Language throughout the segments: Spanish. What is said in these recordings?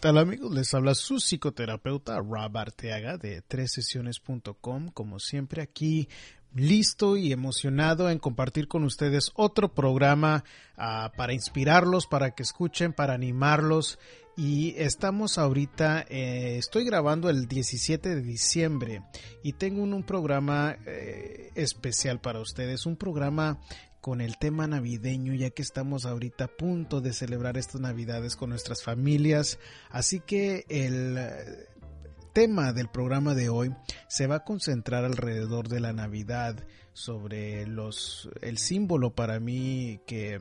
tal amigos? Les habla su psicoterapeuta Rob Arteaga de sesiones.com como siempre aquí listo y emocionado en compartir con ustedes otro programa uh, para inspirarlos, para que escuchen, para animarlos. Y estamos ahorita, eh, estoy grabando el 17 de diciembre y tengo un, un programa eh, especial para ustedes, un programa con el tema navideño, ya que estamos ahorita a punto de celebrar estas navidades con nuestras familias. Así que el eh, tema del programa de hoy se va a concentrar alrededor de la Navidad, sobre los el símbolo para mí que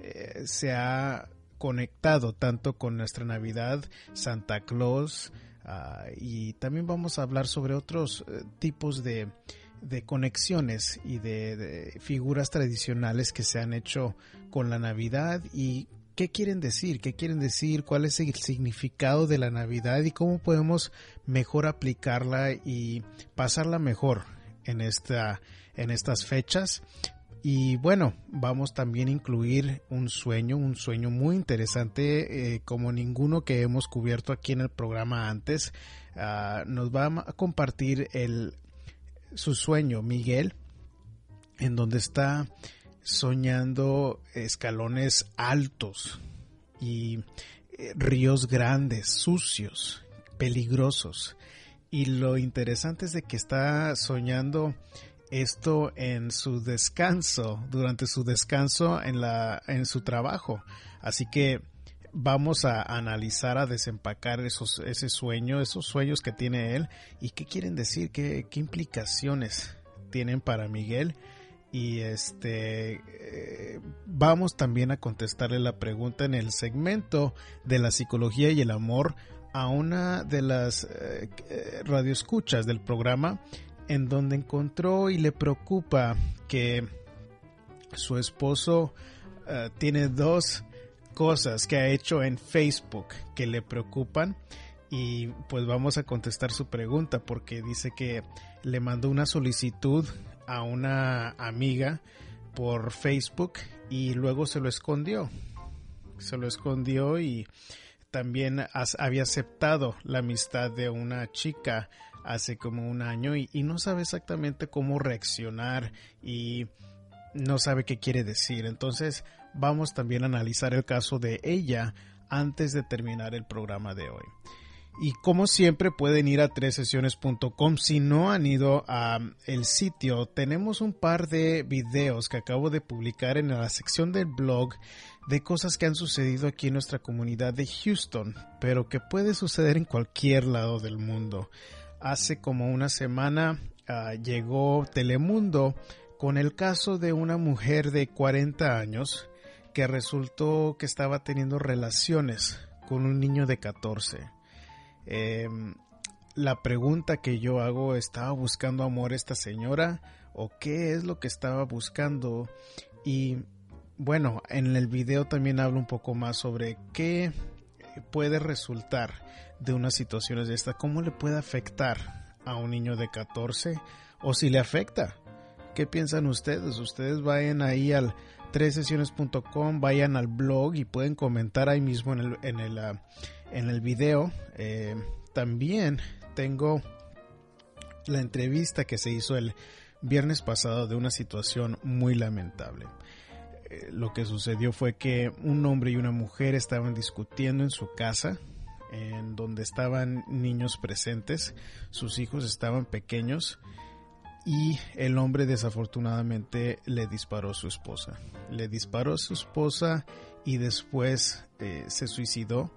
eh, se ha conectado tanto con nuestra Navidad, Santa Claus, uh, y también vamos a hablar sobre otros uh, tipos de de conexiones y de, figuras tradicionales que se han hecho con la Navidad y qué quieren decir, qué quieren decir, cuál es el significado de la Navidad y cómo podemos mejor aplicarla y pasarla mejor en esta en estas fechas. Y bueno, vamos también a incluir un sueño, un sueño muy interesante eh, como ninguno que hemos cubierto aquí en el programa antes. Uh, nos va a compartir el su sueño, Miguel, en donde está soñando escalones altos y eh, ríos grandes, sucios, peligrosos. Y lo interesante es de que está soñando esto en su descanso, durante su descanso en la en su trabajo. Así que vamos a analizar, a desempacar esos, ese sueño, esos sueños que tiene él y qué quieren decir, qué, qué implicaciones tienen para Miguel. Y este eh, vamos también a contestarle la pregunta en el segmento de la psicología y el amor a una de las eh, radioescuchas del programa en donde encontró y le preocupa que su esposo tiene dos cosas que ha hecho en Facebook que le preocupan y pues vamos a contestar su pregunta porque dice que le mandó una solicitud a una amiga por Facebook y luego se lo escondió. Se lo escondió y también había aceptado la amistad de una chica hace como un año y, no sabe exactamente cómo reaccionar y no sabe qué quiere decir. Entonces vamos también a analizar el caso de ella antes de terminar el programa de hoy. Y como siempre pueden ir a tresesiones.com. Si no han ido al sitio, tenemos un par de videos que acabo de publicar en la sección del blog de cosas que han sucedido aquí en nuestra comunidad de Houston, pero que puede suceder en cualquier lado del mundo. Hace como una semana uh, llegó Telemundo con el caso de una mujer de 40 años que resultó que estaba teniendo relaciones con un niño de 14. Eh, la pregunta que yo hago, ¿estaba buscando amor esta señora? ¿O qué es lo que estaba buscando? Y bueno, en el video también hablo un poco más sobre qué puede resultar de una situación de esta, cómo le puede afectar a un niño de 14 o si le afecta. ¿Qué piensan ustedes? Ustedes vayan ahí al tresesiones.com, vayan al blog y pueden comentar ahí mismo en el, en el, uh, en el video. Eh, también tengo la entrevista que se hizo el viernes pasado de una situación muy lamentable. Eh, lo que sucedió fue que un hombre y una mujer estaban discutiendo en su casa, en donde estaban niños presentes, sus hijos estaban pequeños y el hombre desafortunadamente le disparó a su esposa. Le disparó a su esposa y después eh, se suicidó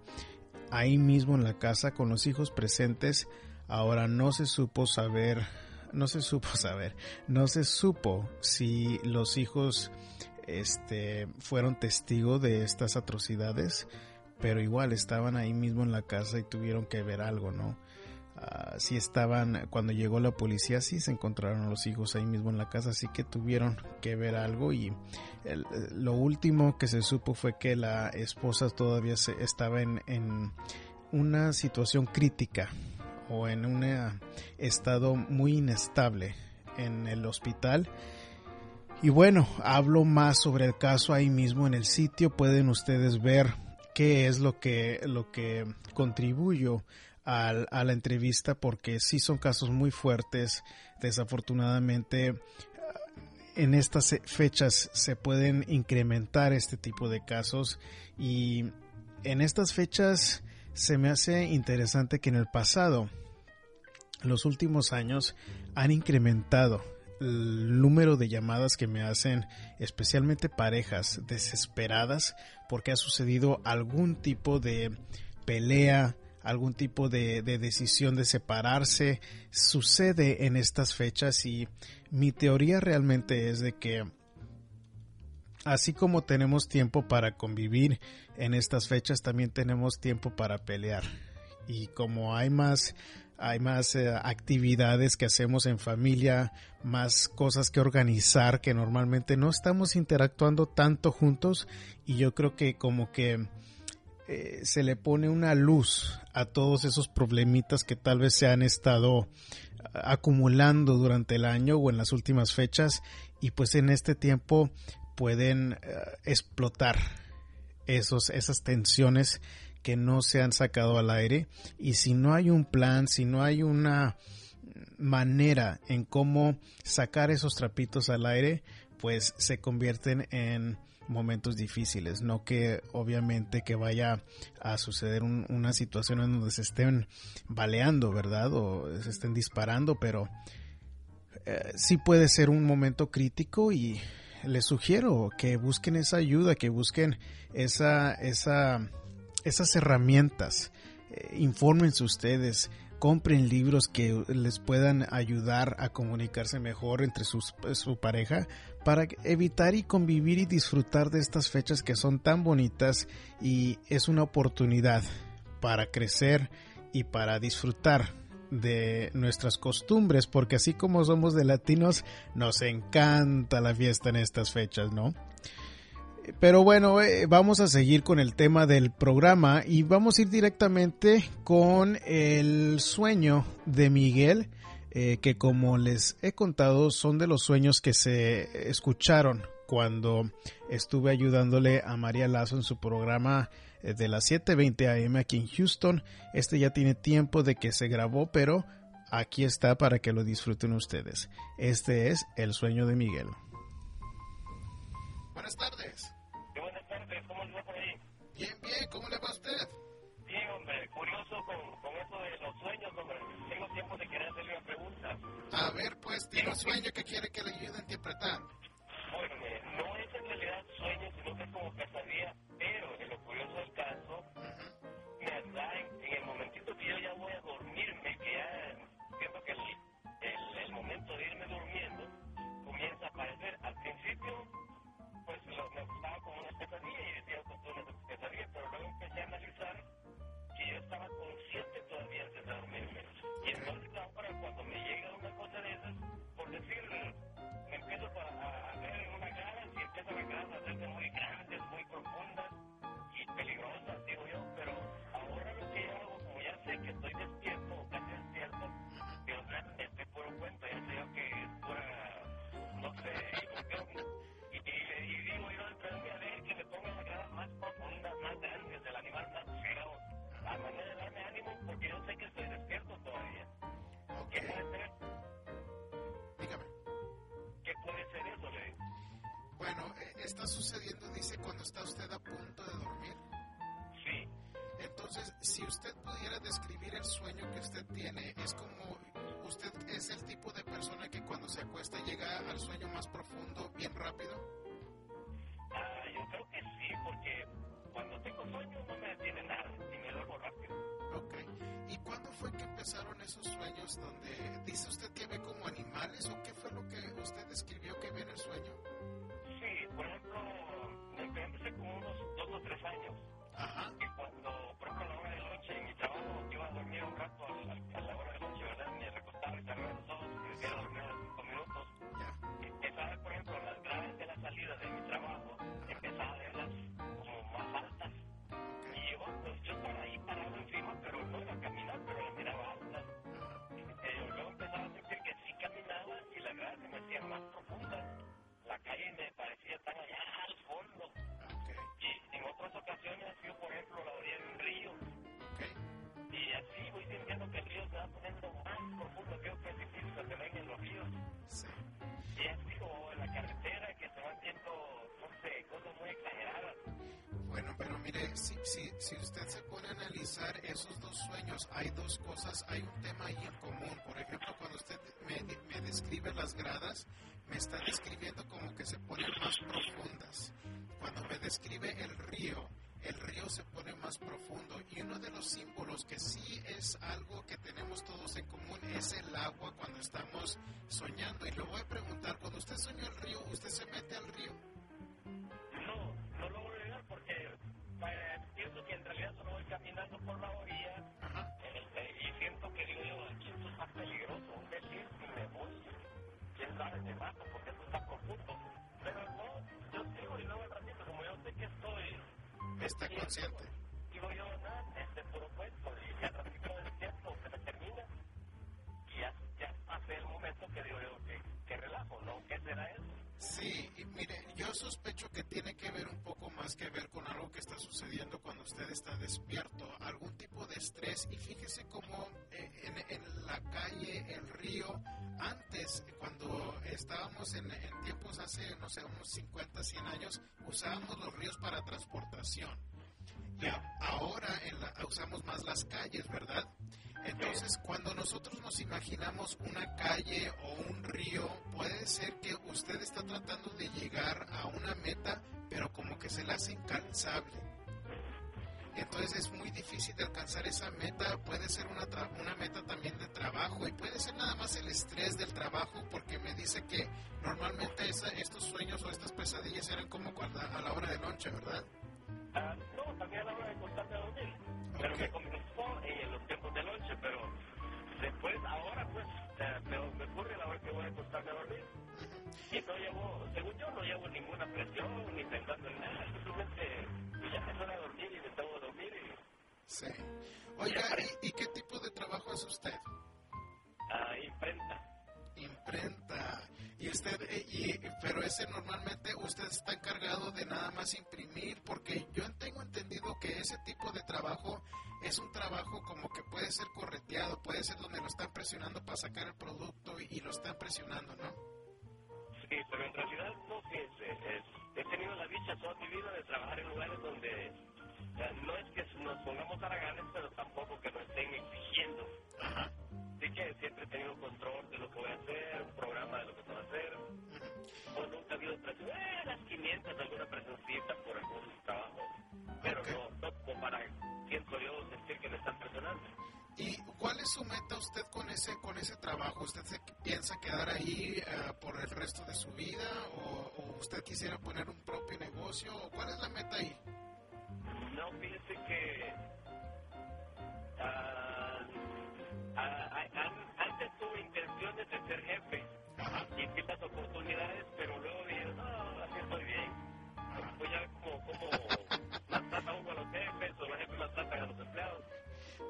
ahí mismo en la casa con los hijos presentes. Ahora no se supo saber, no se supo saber, no se supo si los hijos este, fueron testigos de estas atrocidades, pero igual estaban ahí mismo en la casa y tuvieron que ver algo, ¿no? Uh, sí estaban, cuando llegó la policía, sí se encontraron los hijos ahí mismo en la casa, así que tuvieron que ver algo y el, lo último que se supo fue que la esposa todavía se, estaba en, en una situación crítica o en un estado muy inestable en el hospital. Y bueno, hablo más sobre el caso ahí mismo en el sitio. Pueden ustedes ver qué es lo que, lo que contribuyo a, la entrevista porque sí son casos muy fuertes. Desafortunadamente en estas fechas se pueden incrementar este tipo de casos y en estas fechas se me hace interesante que en el pasado, los últimos años, han incrementado el número de llamadas que me hacen especialmente parejas desesperadas porque ha sucedido algún tipo de pelea, algún tipo de, de, decisión de separarse sucede en estas fechas y mi teoría realmente es de que así como tenemos tiempo para convivir en estas fechas también tenemos tiempo para pelear. Y como hay más hay más eh, actividades que hacemos en familia, más cosas que organizar que normalmente no estamos interactuando tanto juntos y yo creo que como que eh, se le pone una luz a todos esos problemitas que tal vez se han estado acumulando durante el año o en las últimas fechas y pues en este tiempo pueden uh, explotar esos, esas tensiones que no se han sacado al aire. Y si no hay un plan, si no hay una manera en cómo sacar esos trapitos al aire, pues se convierten en momentos difíciles, no que obviamente que vaya a suceder un, una situación en donde se estén baleando, ¿verdad? O se estén disparando, pero eh, sí puede ser un momento crítico y les sugiero que busquen esa ayuda, que busquen esa, esa esas herramientas. Eh, infórmense ustedes, compren libros que les puedan ayudar a comunicarse mejor entre sus, su pareja para evitar y convivir y disfrutar de estas fechas que son tan bonitas y es una oportunidad para crecer y para disfrutar de nuestras costumbres porque así como somos de latinos nos encanta la fiesta en estas fechas, ¿no? Pero bueno, eh, vamos a seguir con el tema del programa y vamos a ir directamente con el sueño de Miguel, eh, que como les he contado son de los sueños que se escucharon cuando estuve ayudándole a María Lazo en su programa eh, de las 7.20 am aquí en Houston. Este ya tiene tiempo de que se grabó, pero aquí está para que lo disfruten ustedes. Este es el sueño de Miguel. ¿Cómo le va por ahí? Bien, bien, ¿cómo le va a usted? Bien, hombre, curioso con, con eso de los sueños, hombre. Tengo tiempo de querer hacerle una pregunta. A ver, pues, tiene un sueño que quiere que le ayude a interpretar. Bueno, no es en realidad sueño, sino que es como pesadilla, pero en lo curioso del caso, muy grandes, muy profundas está sucediendo, dice, cuando está usted a punto de dormir. Sí. Entonces, si usted pudiera describir el sueño que usted tiene, es como usted es el tipo de persona que cuando se acuesta llega al sueño más profundo bien rápido. Ah, yo creo que sí, porque cuando tengo sueño no me detiene nada y me duermo rápido. Ok. ¿Y cuándo fue que empezaron esos sueños donde dice usted que ve como animales o qué fue lo que usted describió que ve en el sueño? sí, por ejemplo, empecé como unos dos o tres años. Ajá. Y cuando, por ejemplo, a la hora de la noche en mi trabajo, iba a dormir un rato a la, a la hora de la noche, ¿verdad? Me recostaba y cerraba los ojos y decía dormir a los cinco minutos. Ya. Empezaba, por ejemplo, las graves de la salida de mi trabajo, empezaba a verlas como más altas. Y yo, pues, yo estaba ahí parado encima, pero no era caminar, pero las miraba altas. Eh, luego empezaba a sentir que sí caminaba y las gradas se me hacían más profundas. La calle me se va poniendo más profundo, creo que es difícil que se ven en los ríos. Sí. Y así, o en la carretera, que se van viendo, no sé, cosas muy exageradas. Bueno, pero mire, si, si, si usted se pone a analizar esos dos sueños, hay dos cosas, hay un tema ahí en común. Por ejemplo, cuando usted me, me describe las gradas, me está describiendo como que se ponen más profundas. Cuando me describe el río, el río se pone más profundo y uno de los símbolos que sí es algo que tenemos todos en común es el agua cuando estamos soñando. Y le voy a preguntar, cuando usted soñó el río, ¿usted se mete al río? No, no lo voy a negar porque pienso que en realidad solo voy caminando por la orilla Está consciente. Digo yo, nada, este puro cuento, y ya ratito despierto, se me termina, y ya, ya hace el momento que digo yo, que relajo, ¿no? ¿Qué será eso? Sí, mire, yo sospecho que tiene que ver un poco más que ver con algo que está sucediendo cuando usted está despierto, algún tipo de estrés. Y fíjese cómo eh, en, en, la calle, el río, antes, cuando estábamos en, en, tiempos hace, no sé, unos 50, 100 años, usábamos los ríos para transportación. Ahora la, usamos más las calles, ¿verdad? Entonces, cuando nosotros nos imaginamos una calle o un río, puede ser que usted está tratando de llegar a una meta, pero como que se la hace incansable. Entonces es muy difícil de alcanzar esa meta, puede ser una, una meta también de trabajo y puede ser nada más el estrés del trabajo porque me dice que normalmente esa, estos sueños o estas pesadillas eran como a la hora de noche, ¿verdad? Uh, no, también a la hora de acostarme a dormir. Okay. Pero me comenzó en los tiempos de noche, pero después, ahora pues, uh, me, me, ocurre a la hora que voy a acostarme a dormir. Y no llevo, según yo, no llevo ninguna presión ni pensando en nada, simplemente ya me suena a dormir y me tengo dormir. Y... Sí. Oiga, ¿y, ¿y, qué tipo de trabajo es usted? Uh, imprenta. Imprenta. Y usted, y, pero ese normalmente usted está encargado de nada más imprimir, porque yo tengo entendido que ese tipo de trabajo es un trabajo como que puede ser correteado, puede ser donde lo están presionando para sacar el producto y, y lo están presionando, ¿no? Sí, pero en realidad no, fíjense, es, he tenido la dicha toda mi vida de trabajar en lugares donde no es que nos pongamos haraganes, pero tampoco que nos estén exigiendo. Ajá. Que siempre he tenido control de lo que voy a hacer, un programa de lo que voy a hacer. Pues nunca ha habido presión, eh, las 500, alguna presioncita por algún trabajo. Pero okay. no, no como para, siento yo, sentir que me están presionando. ¿Y cuál es su meta usted con ese con ese trabajo? ¿Usted se piensa quedar ahí uh, por el resto de su vida o, o, usted quisiera poner un propio negocio? ¿O ¿Cuál es la meta ahí? No, fíjese que de ser jefe Ajá. y ciertas oportunidades, pero luego dije, no, así estoy bien. Pues ya como, como maltrata uno a los jefes o los jefes maltratan a los empleados.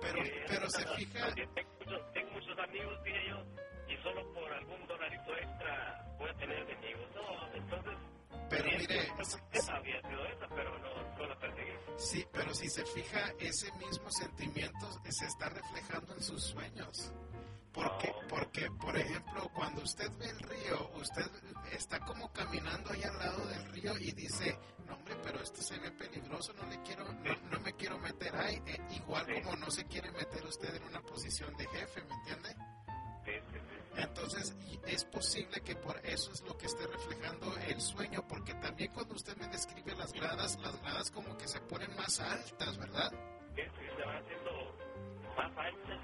Pero, Eh, pero se fija... Tengo muchos, tengo muchos amigos, dije yo, y solo por algún dolarito extra voy a tener enemigos. No, entonces... Pero mire, esa había sido esa, pero no, la. Sí, pero si se fija, ese mismo sentimiento se está reflejando en sus sueños. Porque, porque, por ejemplo, cuando usted ve el río, usted está como caminando ahí al lado del río y dice, no hombre, pero esto se ve peligroso, no le quiero, no, no me quiero meter ahí. Eh, igual como no se quiere meter usted en una posición de jefe, ¿me entiende? Entonces, y es posible que por eso es lo que esté reflejando el sueño, porque también cuando usted me describe las gradas, las gradas como que se ponen más altas, ¿verdad? Sí, se van haciendo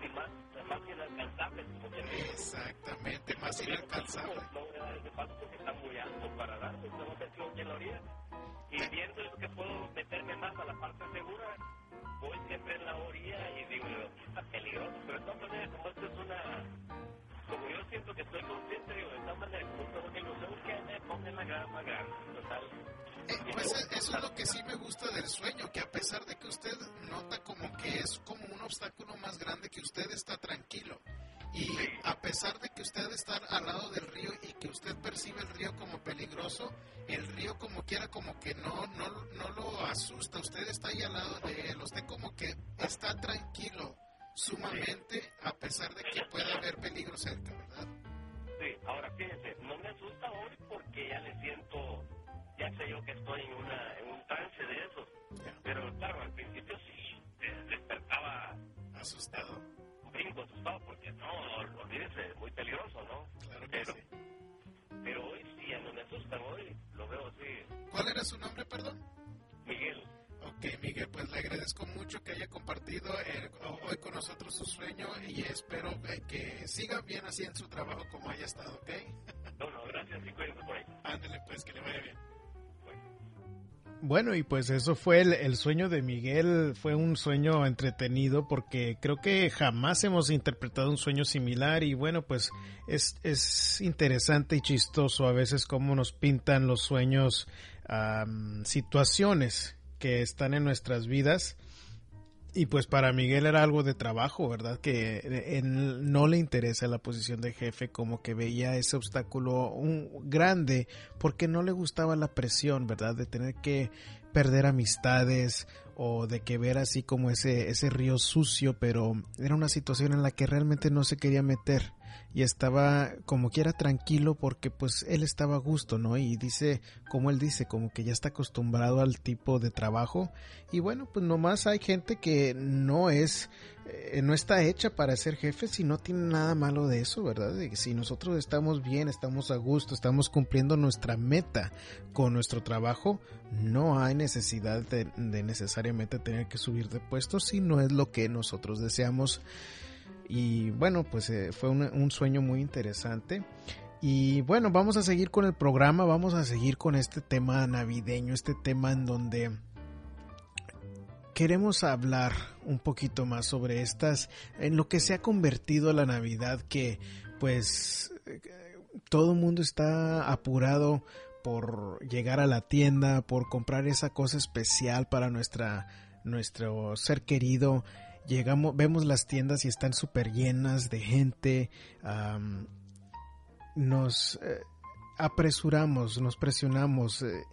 y más, más inalcanzables. Exactamente, más inalcanzable. No voy a dar ese paso porque está muy alto para tengo que en la orilla. Y viendo que puedo meterme más a la parte segura, voy siempre en la orilla y digo, está peligroso. Pero de todas maneras, como esto es una... Como yo siento que estoy consciente, digo, de todas maneras, como todo que no sé qué, me pongo en la grada más grande, total. Eh, pues eh, eso es lo que sí me gusta del sueño, que a pesar de que usted nota como que es como un obstáculo más grande, que usted está tranquilo. Y a pesar de que usted está al lado del río y que usted percibe el río como peligroso, el río como quiera como que no, no, no lo asusta. Usted está ahí al lado de él, usted como que está tranquilo sumamente a pesar de que pueda haber peligro cerca, ¿verdad? Sí, ahora fíjense, no me asusta hoy porque ya le siento, ya sé yo que estoy en, una, en un trance de eso. Ya. Pero claro, al principio sí despertaba asustado. Un brinco asustado porque no, olvídese, muy peligroso, ¿no? Claro que pero, sí. Pero hoy sí, ya no me asustan, hoy lo veo así. ¿Cuál era su nombre, perdón? Miguel. Ok, Miguel, pues le agradezco mucho que haya compartido eh, hoy con nosotros su sueño y espero eh, que siga bien así en su trabajo como haya estado, ¿ok? No, no, gracias y cuídense por ahí. Ándale, pues, que le vaya bien. Bueno, y pues eso fue el, el, sueño de Miguel, fue un sueño entretenido porque creo que jamás hemos interpretado un sueño similar y bueno, pues es, es interesante y chistoso a veces cómo nos pintan los sueños um, situaciones que están en nuestras vidas. Y pues para Miguel era algo de trabajo, ¿verdad? Que él no le interesa la posición de jefe, como que veía ese obstáculo un, grande porque no le gustaba la presión, ¿verdad? De tener que perder amistades o de que ver así como ese, ese río sucio, pero era una situación en la que realmente no se quería meter y estaba como quiera tranquilo porque pues él estaba a gusto, ¿no? Y dice, como él dice, como que ya está acostumbrado al tipo de trabajo y bueno, pues nomás hay gente que no es, eh, no está hecha para ser jefe si no tiene nada malo de eso, ¿verdad? De que si nosotros estamos bien, estamos a gusto, estamos cumpliendo nuestra meta con nuestro trabajo, no hay necesidad de, de necesariamente tener que subir de puesto si no es lo que nosotros deseamos. Y bueno, pues eh, fue un, sueño muy interesante. Y bueno, vamos a seguir con el programa, vamos a seguir con este tema navideño, este tema en donde queremos hablar un poquito más sobre estas, en lo que se ha convertido la Navidad, que pues todo el mundo está apurado por llegar a la tienda, por comprar esa cosa especial para nuestra, nuestro ser querido llegamos, vemos las tiendas y están súper llenas de gente, nos eh, apresuramos, nos presionamos. Eh,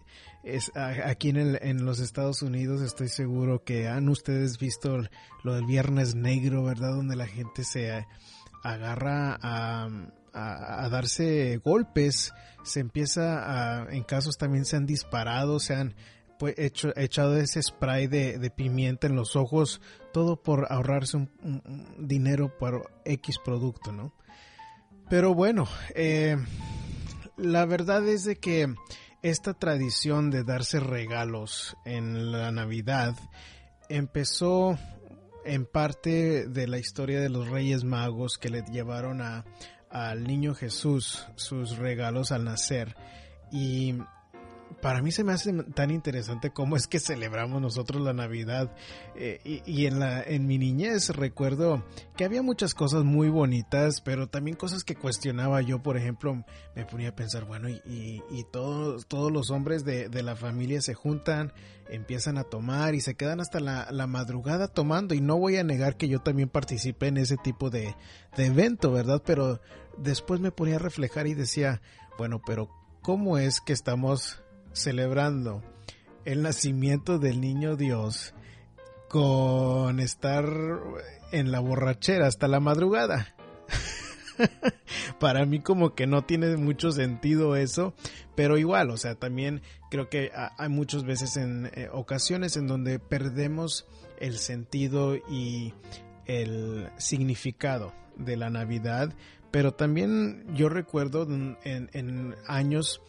aquí en, el, en, los Estados Unidos estoy seguro que han ustedes visto lo del Viernes Negro, ¿verdad? Donde la gente se agarra a, darse golpes, se empieza a, en casos también se han disparado, se han pues, hecho, echado ese spray de, pimienta en los ojos, todo por ahorrarse un, dinero por X producto, ¿no? Pero bueno, eh, la verdad es de que esta tradición de darse regalos en la Navidad empezó en parte de la historia de los Reyes Magos que le llevaron a, al niño Jesús sus regalos al nacer y para mí se me hace tan interesante cómo es que celebramos nosotros la Navidad. Eh, y, y, en, la, en mi niñez recuerdo que había muchas cosas muy bonitas, pero también cosas que cuestionaba yo. Por ejemplo, me ponía a pensar, bueno, y, y, y todos, todos los hombres de, de, la familia se juntan, empiezan a tomar y se quedan hasta la, la, madrugada tomando. Y no voy a negar que yo también participé en ese tipo de, de evento, ¿verdad? Pero después me ponía a reflejar y decía, bueno, pero ¿cómo es que estamos celebrando el nacimiento del niño Dios con estar en la borrachera hasta la madrugada. Para mí como que no tiene mucho sentido eso, pero igual, o sea, también creo que hay muchas veces en eh, ocasiones en donde perdemos el sentido y el significado de la Navidad, pero también yo recuerdo en, en años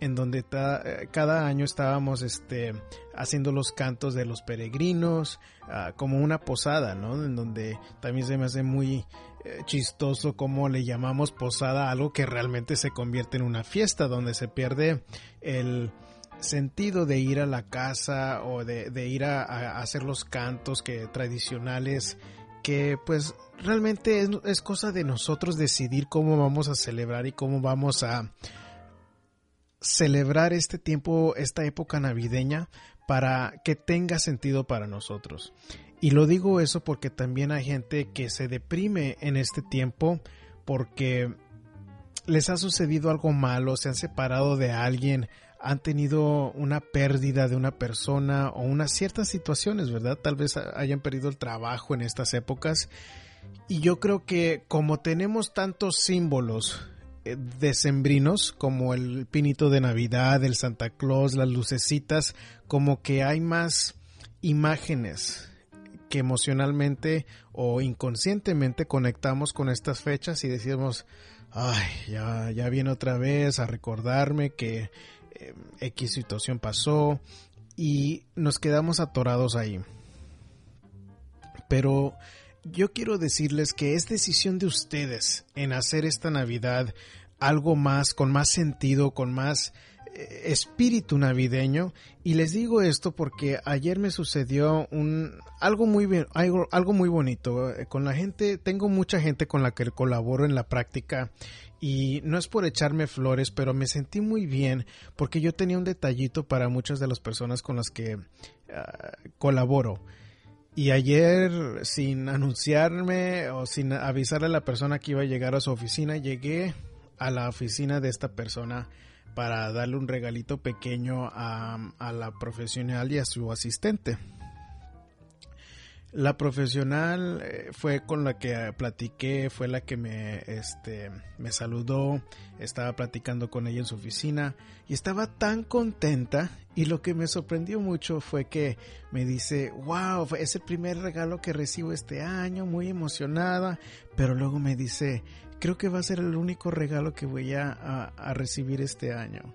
en donde ta, cada año estábamos este, haciendo los cantos de los peregrinos, uh, como una posada, ¿no? En donde también se me hace muy eh, chistoso cómo le llamamos posada a algo que realmente se convierte en una fiesta, donde se pierde el sentido de ir a la casa o de, de ir a, a, hacer los cantos que tradicionales que pues realmente es, es cosa de nosotros decidir cómo vamos a celebrar y cómo vamos a celebrar este tiempo, esta época navideña, para que tenga sentido para nosotros. Y lo digo eso porque también hay gente que se deprime en este tiempo porque les ha sucedido algo malo, se han separado de alguien, han tenido una pérdida de una persona o unas ciertas situaciones, ¿verdad? Tal vez hayan perdido el trabajo en estas épocas. Y yo creo que como tenemos tantos símbolos decembrinos como el pinito de Navidad, el Santa Claus, las lucecitas, como que hay más imágenes que emocionalmente o inconscientemente conectamos con estas fechas y decimos, ay, ya, ya viene otra vez a recordarme que eh, X situación pasó y nos quedamos atorados ahí. Pero yo quiero decirles que es decisión de ustedes en hacer esta Navidad algo más, con más sentido, con más eh, espíritu navideño. Y les digo esto porque ayer me sucedió un algo muy algo, algo muy bonito. Eh, con la gente, tengo mucha gente con la que colaboro en la práctica y no es por echarme flores, pero me sentí muy bien porque yo tenía un detallito para muchas de las personas con las que ah, colaboro. Y ayer, sin anunciarme o sin avisarle a la persona que iba a llegar a su oficina, llegué a la oficina de esta persona para darle un regalito pequeño a, a la profesional y a su asistente. La profesional eh, fue con la que platiqué, fue la que me, este, me saludó, estaba platicando con ella en su oficina y estaba tan contenta y lo que me sorprendió mucho fue que me dice, wow, es el primer regalo que recibo este año, muy emocionada, pero luego me dice, creo que va a ser el único regalo que voy a, a recibir este año.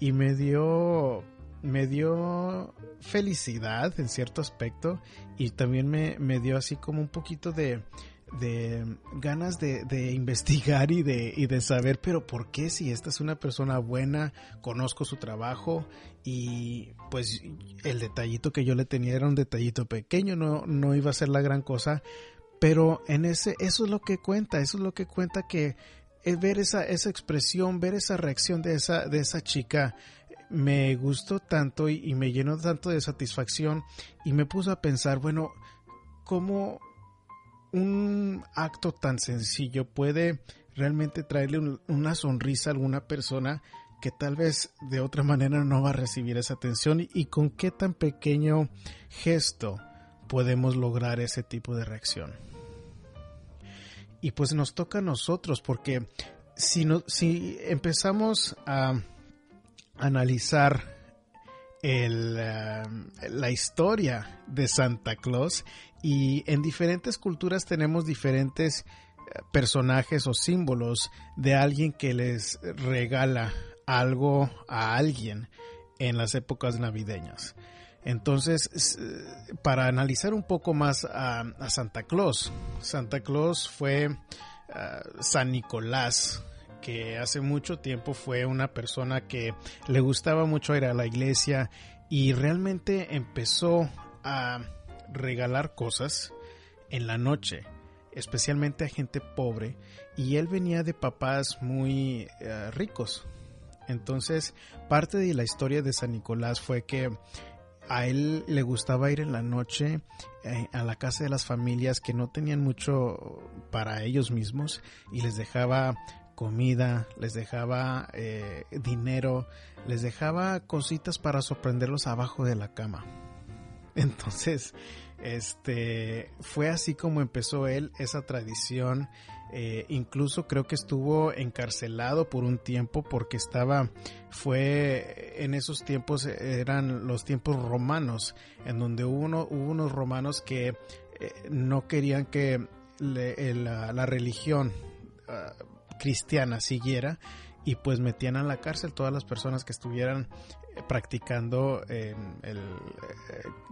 Y me dio me dio felicidad en cierto aspecto y también me, me dio así como un poquito de, de ganas de, de, investigar y de, y de saber, pero ¿por qué si esta es una persona buena, conozco su trabajo y pues el detallito que yo le tenía era un detallito pequeño, no, no iba a ser la gran cosa, pero en ese, eso es lo que cuenta, eso es lo que cuenta que ver esa, esa expresión, ver esa reacción de esa, de esa chica, me gustó tanto y, me llenó tanto de satisfacción y me puso a pensar, bueno, ¿cómo un acto tan sencillo puede realmente traerle una sonrisa a alguna persona que tal vez de otra manera no va a recibir esa atención y, con qué tan pequeño gesto podemos lograr ese tipo de reacción? Y pues nos toca a nosotros porque si, no, si empezamos a analizar eh, la historia de Santa Claus y en diferentes culturas tenemos diferentes eh, personajes o símbolos de alguien que les regala algo a alguien en las épocas navideñas. Entonces, para analizar un poco más a, Santa Claus, Santa Claus fue eh, San Nicolás, que hace mucho tiempo fue una persona que le gustaba mucho ir a la iglesia y realmente empezó a regalar cosas en la noche, especialmente a gente pobre, y él venía de papás muy eh, ricos. Entonces, parte de la historia de San Nicolás fue que a él le gustaba ir en la noche eh, a la casa de las familias que no tenían mucho para ellos mismos y les dejaba comida, les dejaba eh, dinero, les dejaba cositas para sorprenderlos abajo de la cama. Entonces, este fue así como empezó él esa tradición. Eh, incluso creo que estuvo encarcelado por un tiempo porque estaba, fue en esos tiempos eran los tiempos romanos, en donde hubo, uno, hubo unos romanos que eh, no querían que la, religión ah, cristiana siguiera y pues metían a la cárcel todas las personas que estuvieran eh, practicando el eh,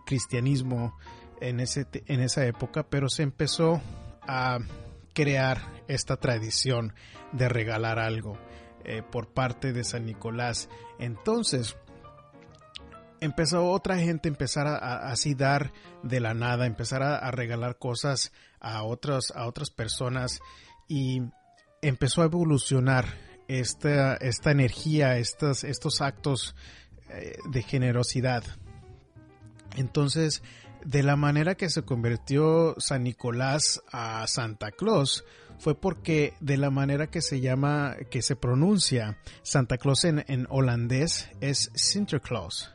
cristianismo en, ese, en esa época, pero se empezó a crear esta tradición de regalar algo eh, por parte de San Nicolás. Entonces, empezó otra gente a empezar a, así dar de la nada, empezar a, a regalar cosas a otras, a otras personas y empezó a evolucionar esta, esta energía, estos, actos eh, de generosidad. Entonces, de la manera que se convirtió San Nicolás a Santa Claus fue porque de la manera que se llama, que se pronuncia Santa Claus en, en holandés es Sinterklaas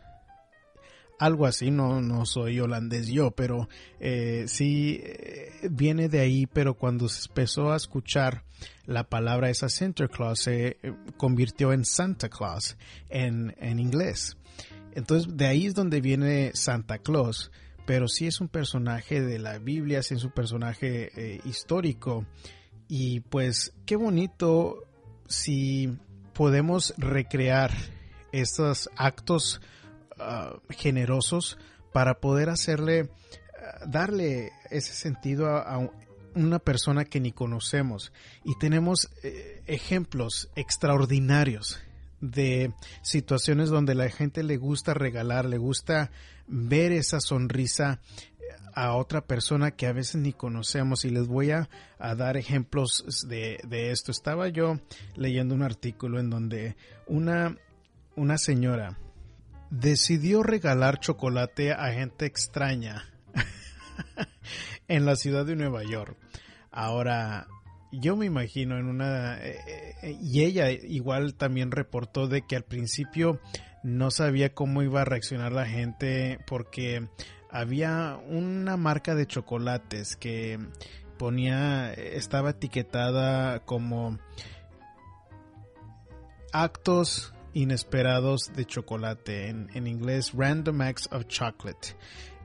algo así, no, no soy holandés yo, pero eh, sí eh, viene de ahí, pero cuando se empezó a escuchar la palabra esa Santa Claus se eh, convirtió en Santa Claus en, en inglés. Entonces de ahí es donde viene Santa Claus, pero sí es un personaje de la Biblia, sí es un personaje eh, histórico. Y pues qué bonito si podemos recrear estos actos ah, generosos para poder hacerle, ah, darle ese sentido a, una persona que ni conocemos. Y tenemos eh, ejemplos extraordinarios de situaciones donde la gente le gusta regalar, le gusta ver esa sonrisa a otra persona que a veces ni conocemos y les voy a, dar ejemplos de, de, esto. Estaba yo leyendo un artículo en donde una, una señora decidió regalar chocolate a gente extraña en la ciudad de Nueva York. Ahora, yo me imagino en una... Eh, eh, y ella igual también reportó de que al principio no sabía cómo iba a reaccionar la gente porque había una marca de chocolates que ponía, estaba etiquetada como actos inesperados de chocolate, en, en, inglés Random Acts of Chocolate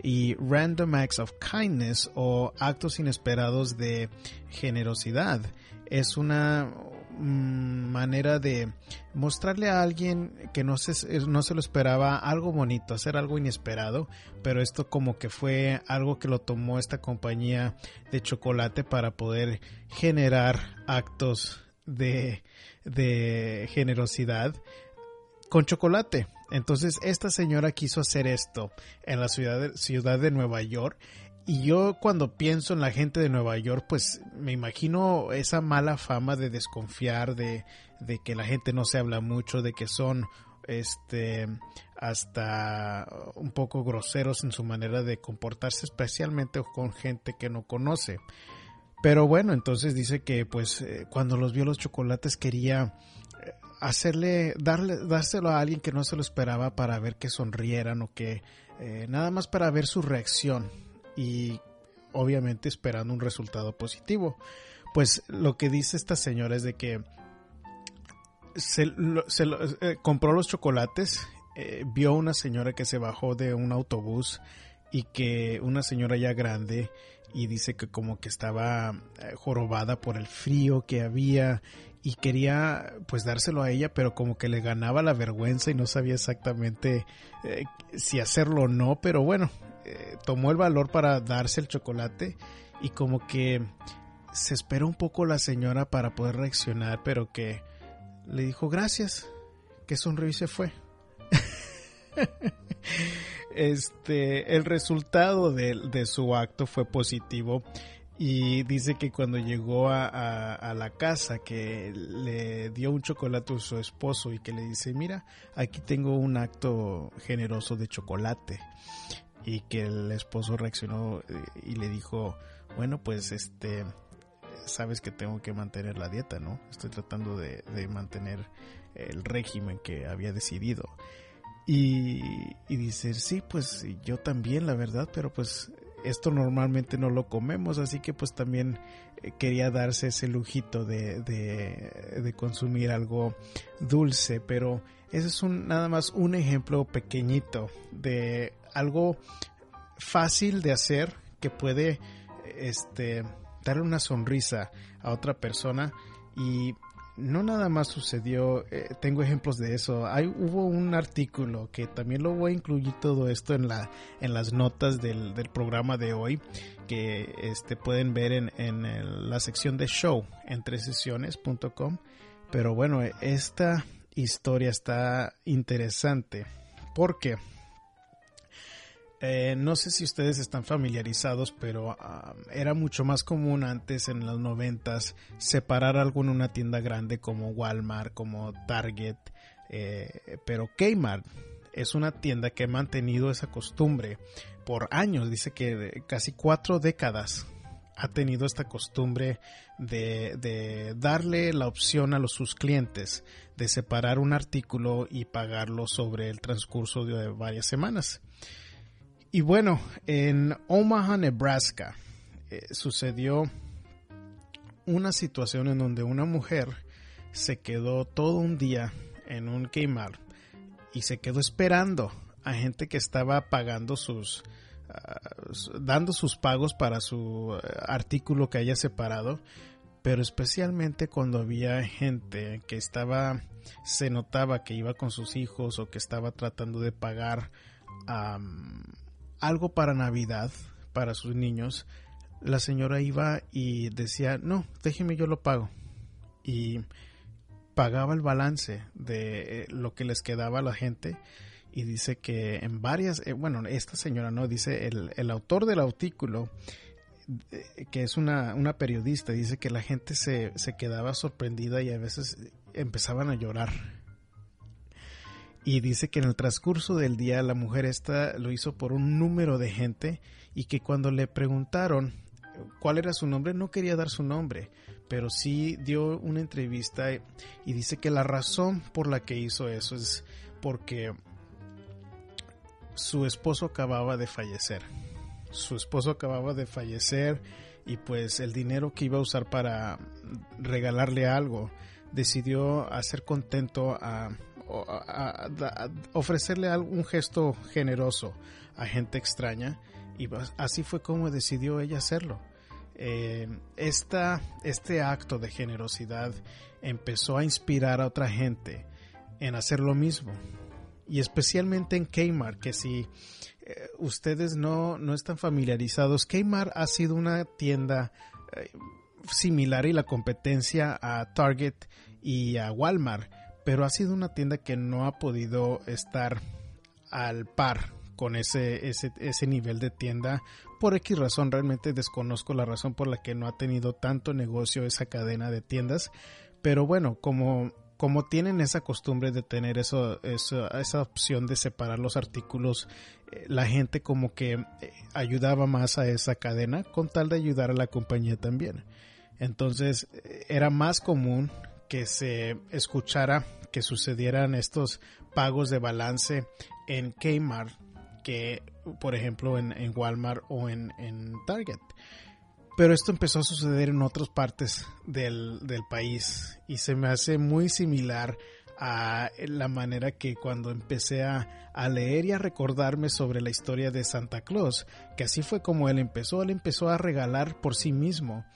y Random Acts of Kindness o actos inesperados de generosidad. Es una mm, manera de mostrarle a alguien que no se, no se lo esperaba algo bonito, hacer algo inesperado, pero esto como que fue algo que lo tomó esta compañía de chocolate para poder generar actos de, de generosidad con chocolate. Entonces esta señora quiso hacer esto en la ciudad de, Nueva York y yo cuando pienso en la gente de Nueva York, pues me imagino esa mala fama de desconfiar, de, de, que la gente no se habla mucho, de que son este hasta un poco groseros en su manera de comportarse, especialmente con gente que no conoce. Pero bueno, entonces dice que pues eh, cuando los vio los chocolates quería hacerle, darle, dárselo a alguien que no se lo esperaba para ver que sonrieran o que eh, nada más para ver su reacción y obviamente esperando un resultado positivo. Pues lo que dice esta señora es de que se, eh, compró los chocolates, eh, vio una señora que se bajó de un autobús y que una señora ya grande y dice que como que estaba jorobada por el frío que había y quería pues dárselo a ella, pero como que le ganaba la vergüenza y no sabía exactamente eh, si hacerlo o no, pero bueno, eh, tomó el valor para darse el chocolate y como que se esperó un poco la señora para poder reaccionar, pero que le dijo gracias, que sonrió y se fue. este, el resultado de, de su acto fue positivo y dice que cuando llegó a, la casa que le dio un chocolate a su esposo y que le dice mira aquí tengo un acto generoso de chocolate. Y que el esposo reaccionó eh, y le dijo bueno pues este sabes que tengo que mantener la dieta no estoy tratando de, mantener el régimen que había decidido. Y dice sí pues yo también la verdad pero pues esto normalmente no lo comemos, así que pues también eh, quería darse ese lujito de, de, consumir algo dulce, pero ese es un, nada más un ejemplo pequeñito de algo fácil de hacer que puede este, darle una sonrisa a otra persona y no nada más sucedió, eh, tengo ejemplos de eso. Hay, hubo un artículo que también lo voy a incluir todo esto en, la, en las notas del, programa de hoy, que este, pueden ver en, en la sección de show en sesiones.com. Pero bueno, esta historia está interesante porque eh, no sé si ustedes están familiarizados, pero ah, era mucho más común antes en los noventas separar algo en una tienda grande como Walmart, como Target, eh, pero Kmart es una tienda que ha mantenido esa costumbre por años, dice que casi cuatro décadas ha tenido esta costumbre de, de, darle la opción a los, sus clientes de separar un artículo y pagarlo sobre el transcurso de varias semanas. Y bueno, en Omaha, Nebraska, eh, sucedió una situación en donde una mujer se quedó todo un día en un Kmart y se quedó esperando a gente que estaba pagando sus, ah, dando sus pagos para su eh, artículo que haya separado, pero especialmente cuando había gente que estaba, se notaba que iba con sus hijos o que estaba tratando de pagar algo para Navidad para sus niños, la señora iba y decía, no, déjeme yo lo pago. Y pagaba el balance de eh, lo que les quedaba a la gente y dice que en varias, eh, bueno, esta señora no, dice el, el autor del artículo, eh, que es una, una, periodista, dice que la gente se, se quedaba sorprendida y a veces empezaban a llorar. Y dice que en el transcurso del día la mujer esta lo hizo por un número de gente y que cuando le preguntaron cuál era su nombre, no quería dar su nombre, pero sí dio una entrevista y dice que la razón por la que hizo eso es porque su esposo acababa de fallecer. Su esposo acababa de fallecer y pues el dinero que iba a usar para regalarle algo decidió hacer contento a, ofrecerle un gesto generoso a gente extraña y así fue como decidió ella hacerlo. Eh, este acto de generosidad empezó a inspirar a otra gente en hacer lo mismo. Y especialmente en Kmart, que si eh, ustedes no, no están familiarizados, Kmart ha sido una tienda eh, similar y la competencia a Target y a Walmart, pero ha sido una tienda que no ha podido estar al par con ese, ese, ese nivel de tienda. Por X razón, realmente desconozco la razón por la que no ha tenido tanto negocio esa cadena de tiendas. Pero bueno, como, como tienen esa costumbre de tener eso, esa opción de separar los artículos, eh, la gente como que eh, ayudaba más a esa cadena con tal de ayudar a la compañía también. Entonces eh, era más común que se escuchara que sucedieran estos pagos de balance en Kmart que, por ejemplo, en, Walmart o en, Target. Pero esto empezó a suceder en otras partes del, país y se me hace muy similar a la manera que cuando empecé a, a, leer y a recordarme sobre la historia de Santa Claus, que así fue como él empezó, él empezó a regalar por sí mismo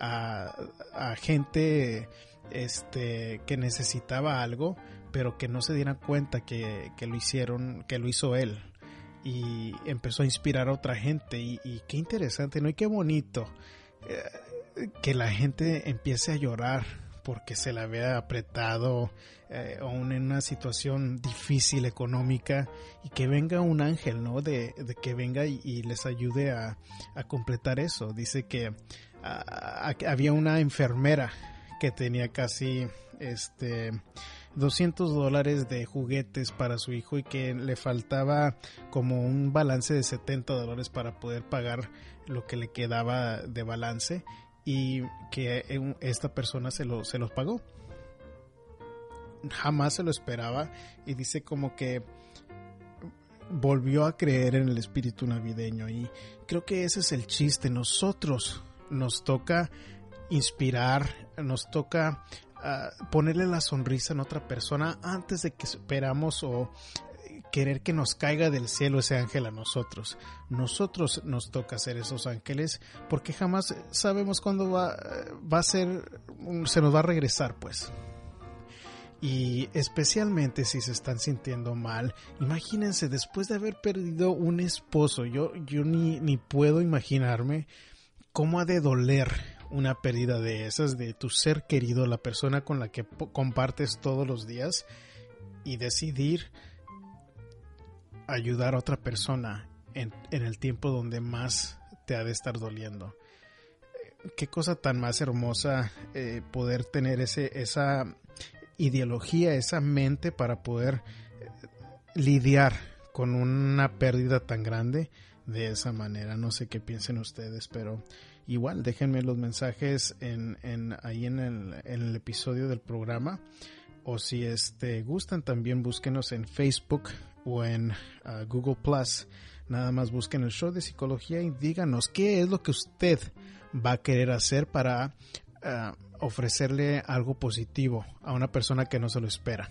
a, a gente este, que necesitaba algo, pero que no se dieran cuenta que, que lo hicieron, que lo hizo él y empezó a inspirar a otra gente y, qué interesante, ¿no? Y qué bonito eh, que la gente empiece a llorar porque se la vea apretado eh, aún en una situación difícil económica y que venga un ángel, ¿no? De, que venga y, les ayude a, completar eso. Dice que había una enfermera que tenía casi este 200 dólares de juguetes para su hijo y que le faltaba como un balance de 70 dólares para poder pagar lo que le quedaba de balance y que esta persona se, lo, se los pagó. Jamás se lo esperaba y dice como que volvió a creer en el espíritu navideño y creo que ese es el chiste. Nosotros nos toca inspirar, nos toca ponerle la sonrisa en otra persona antes de que esperamos o querer que nos caiga del cielo ese ángel a nosotros. Nosotros nos toca ser esos ángeles porque jamás sabemos cuándo va, va a ser, se nos va a regresar pues. Y especialmente si se están sintiendo mal, imagínense después de haber perdido un esposo, yo, yo ni, ni puedo imaginarme cómo ha de doler una pérdida de esas, de tu ser querido, la persona con la que compartes todos los días y decidir ayudar a otra persona en, el tiempo donde más te ha de estar doliendo. Qué cosa tan más hermosa eh, poder tener ese, esa ideología, esa mente para poder eh, lidiar con una pérdida tan grande de esa manera. No sé qué piensen ustedes, pero igual déjenme los mensajes en, en ahí en el, en el, episodio del programa. O si este gustan también búsquenos en Facebook o en uh, Google Plus. Nada más busquen el show de psicología y díganos qué es lo que usted va a querer hacer para uh, ofrecerle algo positivo a una persona que no se lo espera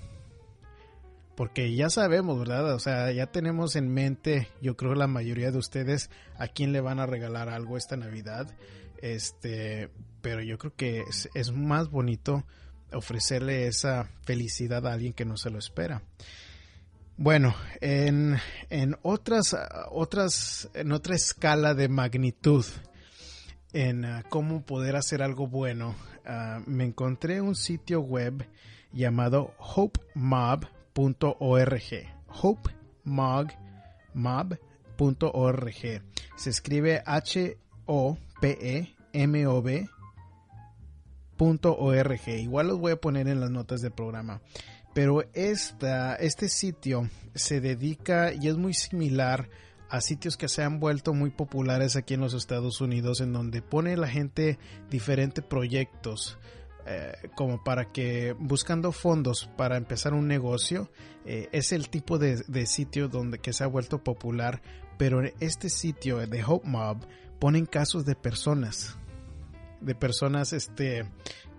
porque ya sabemos, ¿verdad? O sea, ya tenemos en mente, yo creo la mayoría de ustedes, a quién le van a regalar algo esta Navidad. Este, pero yo creo que es, más bonito ofrecerle esa felicidad a alguien que no se lo espera. Bueno, en, en otras, otras, en otra escala de magnitud, en ah, cómo poder hacer algo bueno, ah, me encontré un sitio web llamado HopeMob hope hopemog.org. Se escribe H-O-P-E-M-O-B.org. Igual los voy a poner en las notas del programa. Pero esta, este sitio se dedica y es muy similar a sitios que se han vuelto muy populares aquí en los Estados Unidos, en donde pone la gente diferentes proyectos eh, como para que buscando fondos para empezar un negocio eh, es el tipo de, sitio donde que se ha vuelto popular pero este sitio de Hope Mob ponen casos de personas de personas este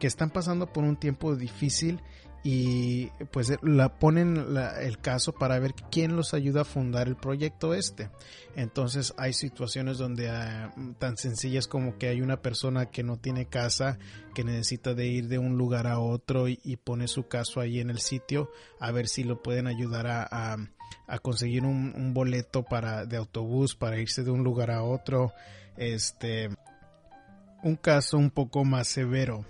que están pasando por un tiempo difícil y pues la ponen el caso para ver quién los ayuda a fundar el proyecto este. Entonces hay situaciones donde ah, tan sencillas como que hay una persona que no tiene casa, que necesita de ir de un lugar a otro y, pone su caso ahí en el sitio a ver si lo pueden ayudar a, a, conseguir un, un, boleto para de autobús para irse de un lugar a otro. Este un caso un poco más severo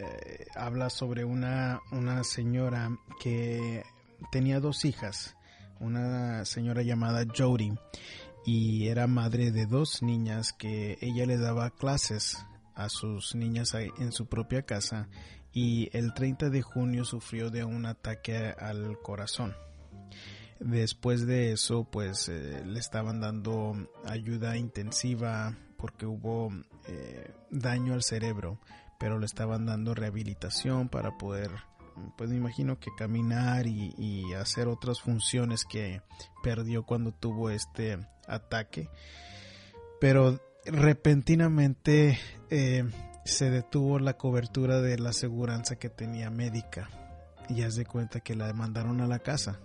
eh, habla sobre una, una señora que tenía dos hijas, una señora llamada Jody y era madre de dos niñas que ella le daba clases a sus niñas en su propia casa y el 30 de junio sufrió de un ataque al corazón. Después de eso, pues eh, le estaban dando ayuda intensiva porque hubo eh, daño al cerebro pero le estaban dando rehabilitación para poder, pues me imagino que caminar y, hacer otras funciones que perdió cuando tuvo este ataque. Pero repentinamente eh, se detuvo la cobertura de la aseguranza que tenía médica y ya se cuenta que la mandaron a la casa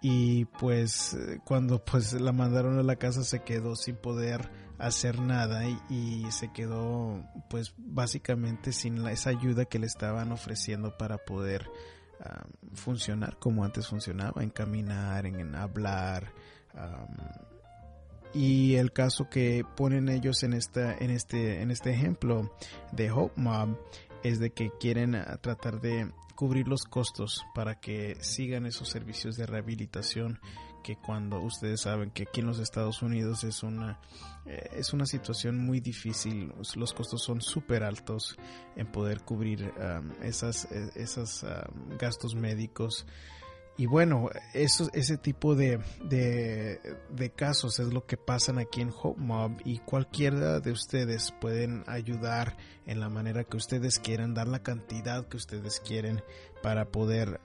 y pues cuando pues la mandaron a la casa se quedó sin poder hacer nada y, se quedó pues básicamente sin esa ayuda que le estaban ofreciendo para poder funcionar como antes funcionaba, en caminar, en, hablar. y el caso que ponen ellos en esta en este en este ejemplo de Hope Mob es de que quieren ah, tratar de cubrir los costos para que sigan esos servicios de rehabilitación que cuando ustedes saben que aquí en los Estados Unidos es una eh, es una situación muy difícil los costos son súper altos en poder cubrir esas e, esos gastos médicos. Y bueno, eso, ese tipo de, de, casos es lo que pasan aquí en Hope Mob y cualquiera de ustedes pueden ayudar en la manera que ustedes quieran, dar la cantidad que ustedes quieren para poder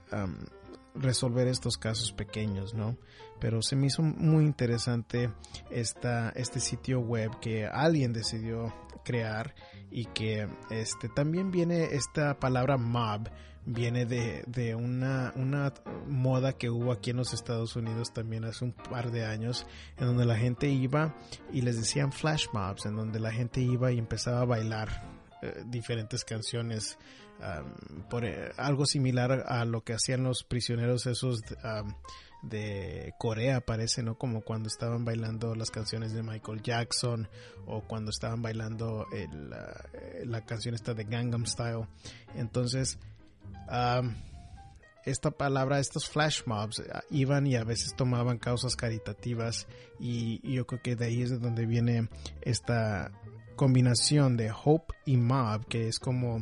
resolver estos casos pequeños, ¿no? Pero se me hizo muy interesante esta, este sitio web que alguien decidió crear y que este también viene esta palabra mob viene de, de una, una, moda que hubo aquí en los Estados Unidos también hace un par de años, en donde la gente iba y les decían flash mobs, en donde la gente iba y empezaba a bailar eh, diferentes canciones, por, eh, algo similar a lo que hacían los prisioneros esos de Corea, parece, ¿no? Como cuando estaban bailando las canciones de Michael Jackson o cuando estaban bailando el, la canción esta de Gangnam Style. Entonces, esta palabra, estos flash mobs eh, iban y a veces tomaban causas caritativas y, yo creo que de ahí es de donde viene esta combinación de hope y mob que es como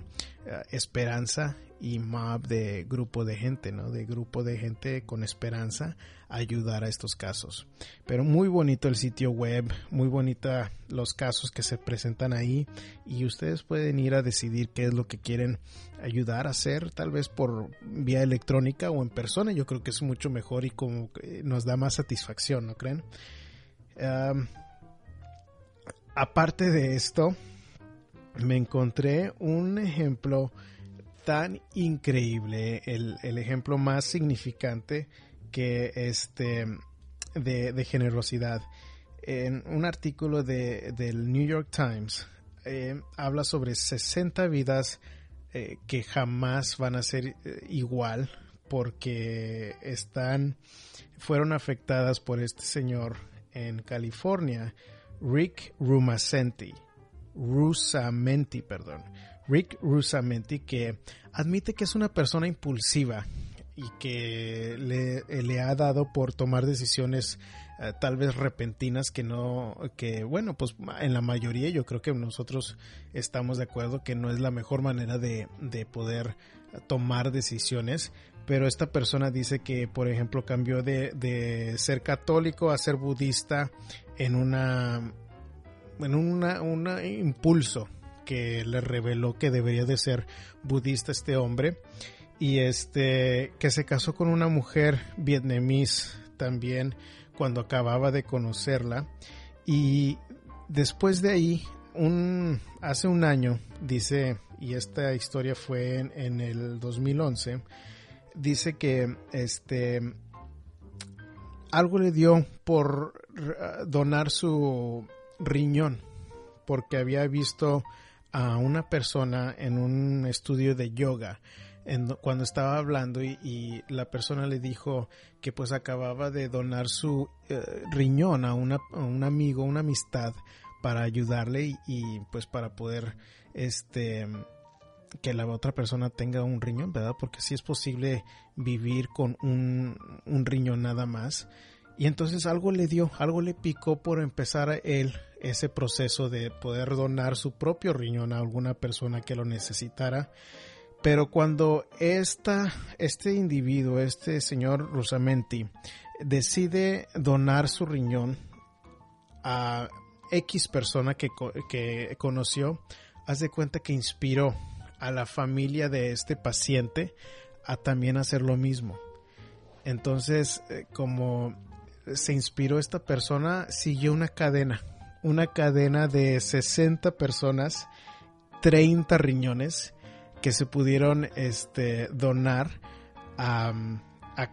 eh, esperanza y mob de grupo de gente, ¿no? De grupo de gente con esperanza ayudar a estos casos. Pero muy bonito el sitio web, muy bonita los casos que se presentan ahí y ustedes pueden ir a decidir qué es lo que quieren ayudar a hacer, tal vez por vía electrónica o en persona. Yo creo que es mucho mejor y como nos da más satisfacción, ¿no creen? Aparte de esto, me encontré un ejemplo tan increíble, el, el ejemplo más significante que este de, generosidad. En un artículo de, del New York Times eh, habla sobre 60 vidas eh, que jamás van a ser eh, igual porque están fueron afectadas por este señor en California, Rick Rusamenti, Rusamenti, perdón, Rick Rusamenti, que admite que es una persona impulsiva y que le, le ha dado por tomar decisiones eh, tal vez repentinas que no, que bueno, pues en la mayoría yo creo que nosotros estamos de acuerdo que no es la mejor manera de, de poder tomar decisiones, pero esta persona dice que, por ejemplo, cambió de, de ser católico a ser budista en una, en una, un impulso que le reveló que debería de ser budista este hombre. Y este que se casó con una mujer vietnamís también cuando acababa de conocerla. Y después de ahí un hace un año dice y esta historia fue en, en el 2011 dice que este algo le dio por donar su riñón porque había visto a una persona en un estudio de yoga cuando estaba hablando y, la persona le dijo que pues acababa de donar su eh, riñón a, una, un amigo, una amistad para ayudarle y, pues para poder este que la otra persona tenga un riñón, ¿verdad? Porque sí es posible vivir con un, un riñón nada más. Y entonces algo le dio, algo le picó por empezar él ese proceso de poder donar su propio riñón a alguna persona que lo necesitara. Pero cuando esta, este individuo, este señor Rosamenti, decide donar su riñón a X persona que, que conoció, haz de cuenta que inspiró a la familia de este paciente a también hacer lo mismo. Entonces, eh, como se inspiró esta persona, siguió una cadena, una cadena de 60 personas, 30 riñones, que se pudieron este, donar a,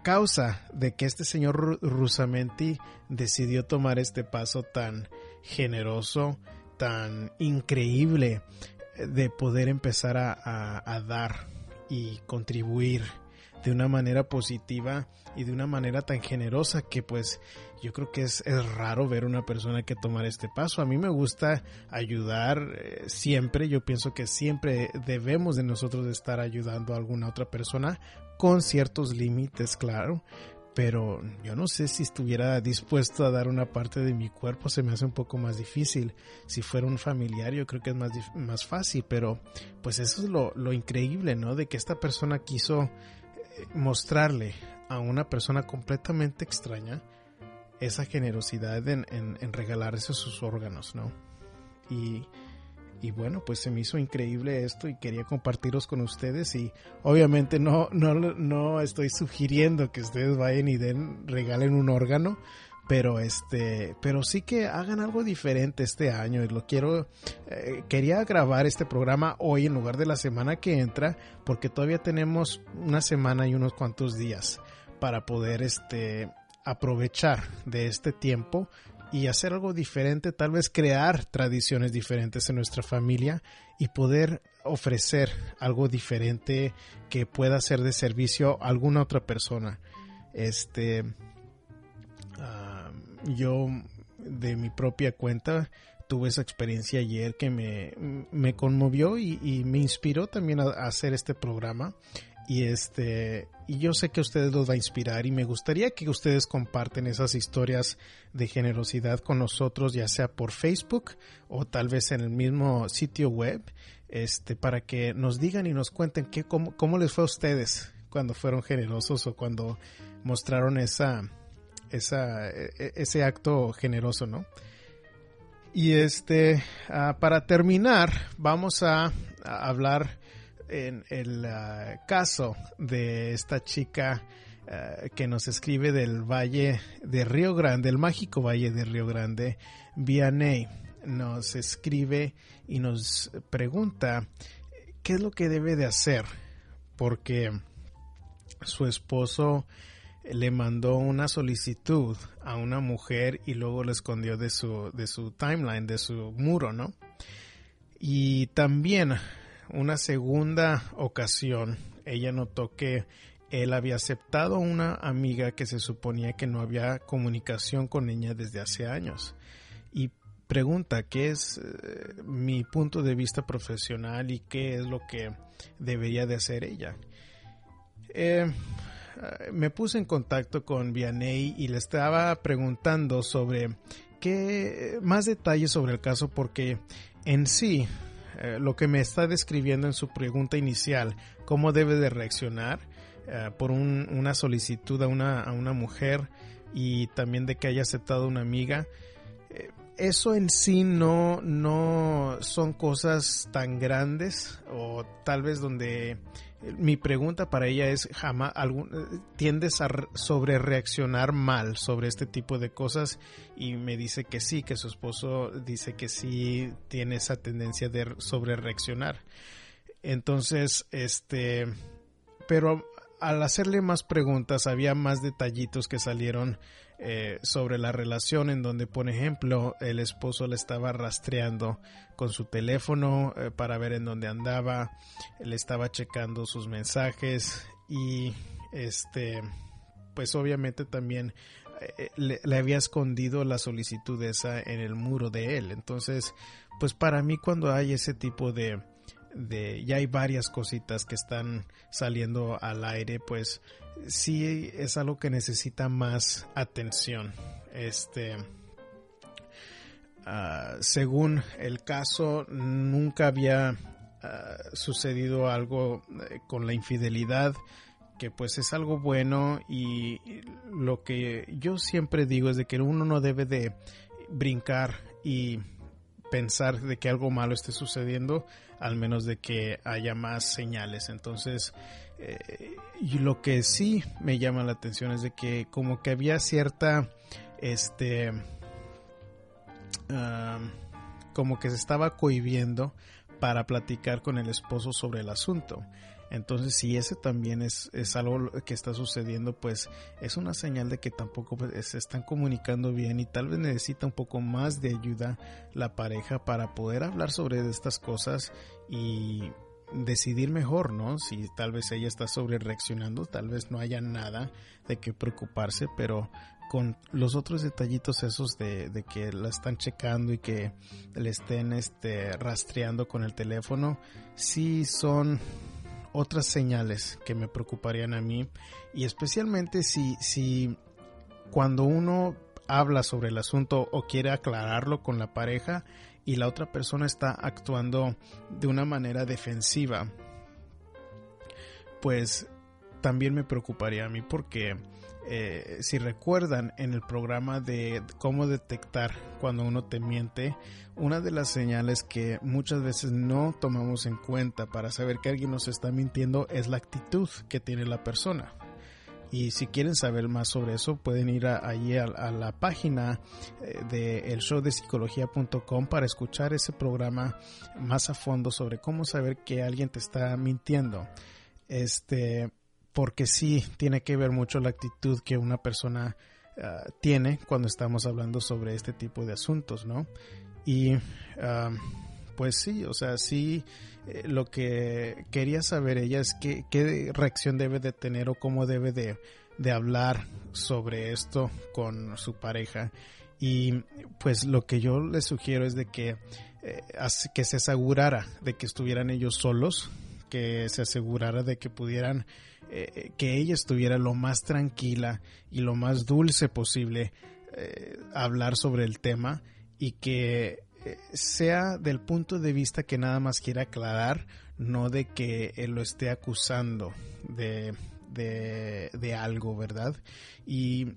causa de que este señor Rusamenti decidió tomar este paso tan generoso, tan increíble de poder empezar a dar y contribuir de una manera positiva y de una manera tan generosa que pues yo creo que es, raro ver una persona que tomar este paso. A mí me gusta ayudar eh, siempre, yo pienso que siempre debemos de nosotros estar ayudando a alguna otra persona con ciertos límites, claro, pero yo no sé si estuviera dispuesto a dar una parte de mi cuerpo, se me hace un poco más difícil. Si fuera un familiar, yo creo que es más, más fácil, pero pues eso es lo, lo increíble, ¿no? De que esta persona quiso eh, mostrarle a una persona completamente extraña esa generosidad en, en, regalarse sus órganos, ¿no? Y, y, bueno, pues se me hizo increíble esto y quería compartirlos con ustedes y obviamente no, no, no estoy sugiriendo que ustedes vayan y den, regalen un órgano, pero este, pero sí que hagan algo diferente este año y lo quiero, eh, quería grabar este programa hoy en lugar de la semana que entra porque todavía tenemos una semana y unos cuantos días para poder este aprovechar de este tiempo y hacer algo diferente, tal vez crear tradiciones diferentes en nuestra familia y poder ofrecer algo diferente que pueda ser de servicio a alguna otra persona. Este, yo de mi propia cuenta tuve esa experiencia ayer que me, me conmovió y, me inspiró también a hacer este programa y este, y yo sé que a ustedes los va a inspirar y me gustaría que ustedes comparten esas historias de generosidad con nosotros, ya sea por Facebook o tal vez en el mismo sitio web, este, para que nos digan y nos cuenten qué, cómo, cómo les fue a ustedes cuando fueron generosos o cuando mostraron esa, esa, e, e, ese acto generoso, ¿no? Y este, ah, para terminar, vamos a hablar en el ah, caso de esta chica ah, que nos escribe del Valle de Río Grande, el mágico Valle de Río Grande, Vianney, nos escribe y nos pregunta qué es lo que debe de hacer porque su esposo le mandó una solicitud a una mujer y luego le escondió de su, de su timeline, de su muro, ¿no? Y también una segunda ocasión, ella notó que él había aceptado una amiga que se suponía que no había comunicación con ella desde hace años. Y pregunta qué es eh, mi punto de vista profesional y qué es lo que debería de hacer ella. Eh, me puse en contacto con Vianney y le estaba preguntando sobre qué más detalles sobre el caso porque en sí eh, lo que me está describiendo en su pregunta inicial, cómo debe de reaccionar eh, por una solicitud a una, a una mujer y también de que haya aceptado una amiga, eh, eso en sí no, no son cosas tan grandes o tal vez donde mi pregunta para ella es, jamás algún, tiendes a sobre reaccionar mal sobre este tipo de cosas y me dice que sí, que su esposo dice que sí tiene esa tendencia de sobre reaccionar. Entonces, este, pero al hacerle más preguntas había más detallitos que salieron eh, sobre la relación en donde, por ejemplo, el esposo le estaba rastreando con su teléfono eh, para ver en dónde andaba, le estaba checando sus mensajes y este, pues obviamente también eh, le, le, había escondido la solicitud esa en el muro de él. Entonces, pues para mí cuando hay ese tipo de, de ya hay varias cositas que están saliendo al aire, pues sí es algo que necesita más atención. Este, uh, según el caso, nunca había uh, sucedido algo eh, con la infidelidad que pues es algo bueno y lo que yo siempre digo es de que uno no debe de brincar y pensar de que algo malo esté sucediendo al menos de que haya más señales entonces eh, y lo que sí me llama la atención es de que como que había cierta, este, como que se estaba cohibiendo para platicar con el esposo sobre el asunto. Entonces, si ese también es, es algo que está sucediendo, pues es una señal de que tampoco pues, se están comunicando bien y tal vez necesita un poco más de ayuda la pareja para poder hablar sobre estas cosas y decidir mejor, ¿no? Si tal vez ella está sobre reaccionando, tal vez no haya nada de qué preocuparse, pero con los otros detallitos esos de, de, que la están checando y que le estén este, rastreando con el teléfono, sí son otras señales que me preocuparían a mí. Y especialmente si, si cuando uno habla sobre el asunto o quiere aclararlo con la pareja, y la otra persona está actuando de una manera defensiva, pues también me preocuparía a mí porque eh, si recuerdan en el programa de cómo detectar cuando uno te miente, una de las señales que muchas veces no tomamos en cuenta para saber que alguien nos está mintiendo es la actitud que tiene la persona. Y si quieren saber más sobre eso, pueden ir allí a, la página eh, de el show de psicología.com para escuchar ese programa más a fondo sobre cómo saber que alguien te está mintiendo. Este, porque sí tiene que ver mucho la actitud que una persona ah, tiene cuando estamos hablando sobre este tipo de asuntos, ¿no? Y ah, pues sí, o sea, sí eh, lo que quería saber ella es qué, qué reacción debe de tener o cómo debe de, hablar sobre esto con su pareja. Y pues lo que yo le sugiero es de que, eh, que se asegurara de que estuvieran ellos solos, que se asegurara de que pudieran, eh, que ella estuviera lo más tranquila y lo más dulce posible hablar sobre el tema y que sea del punto de vista que nada más quiere aclarar, no de que él lo esté acusando de, de, algo, ¿verdad? Y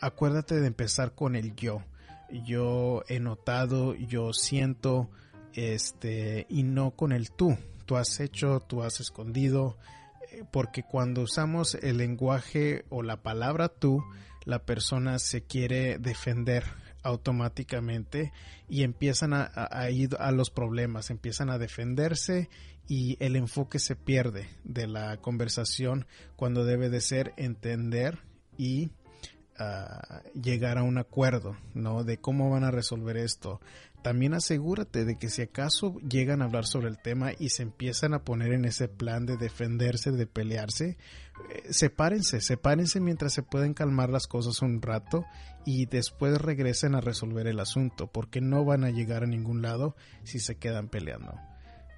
acuérdate de empezar con el yo. Yo he notado, yo siento, este, y no con el tú. Tú has hecho, tú has escondido, eh, porque cuando usamos el lenguaje o la palabra tú, la persona se quiere defender automáticamente y empiezan a, ir a los problemas, empiezan a defenderse y el enfoque se pierde de la conversación cuando debe de ser entender y uh, llegar a un acuerdo, ¿no? De cómo van a resolver esto. También asegúrate de que si acaso llegan a hablar sobre el tema y se empiezan a poner en ese plan de defenderse, de pelearse, eh, sepárense, sepárense mientras se pueden calmar las cosas un rato y después regresen a resolver el asunto, porque no van a llegar a ningún lado si se quedan peleando.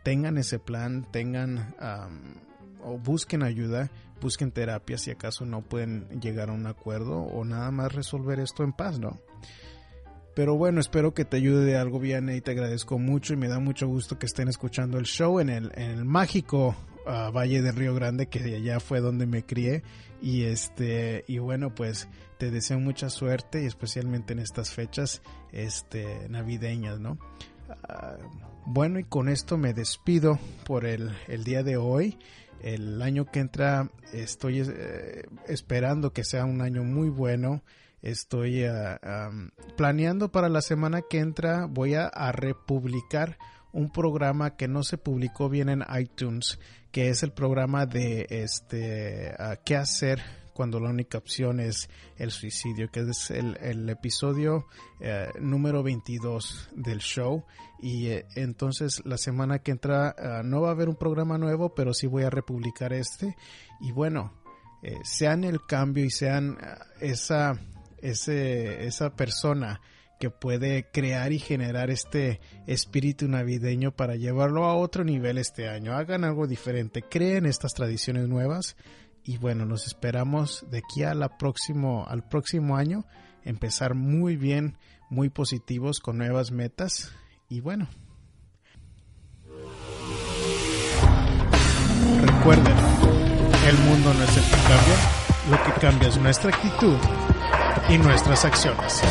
Tengan ese plan, tengan um, o busquen ayuda, busquen terapia si acaso no pueden llegar a un acuerdo o nada más resolver esto en paz, ¿no? Pero bueno, espero que te ayude de algo bien y te agradezco mucho y me da mucho gusto que estén escuchando el show en el, en el mágico uh, Valle de Río Grande, que allá fue donde me crié. Y este, y bueno, pues te deseo mucha suerte y especialmente en estas fechas este, navideñas, ¿no? Uh, bueno, y con esto me despido por el, el día de hoy. El año que entra estoy eh, esperando que sea un año muy bueno estoy uh, planeando para la semana que entra voy a, republicar un programa que no se publicó bien en iTunes que es el programa de este uh, qué hacer cuando la única opción es el suicidio, que es el, episodio eh, número 22 del show. Y eh, entonces la semana que entra uh, no va a haber un programa nuevo, pero sí voy a republicar este. Y bueno, sean el cambio y sean esa ese, esa persona que puede crear y generar este espíritu navideño para llevarlo a otro nivel este año. Hagan algo diferente, creen estas tradiciones nuevas y bueno, nos esperamos de aquí a la próximo, al próximo año empezar muy bien, muy positivos con nuevas metas y bueno. Recuerden, el mundo no es el que cambia, lo que cambia es nuestra actitud y nuestras acciones.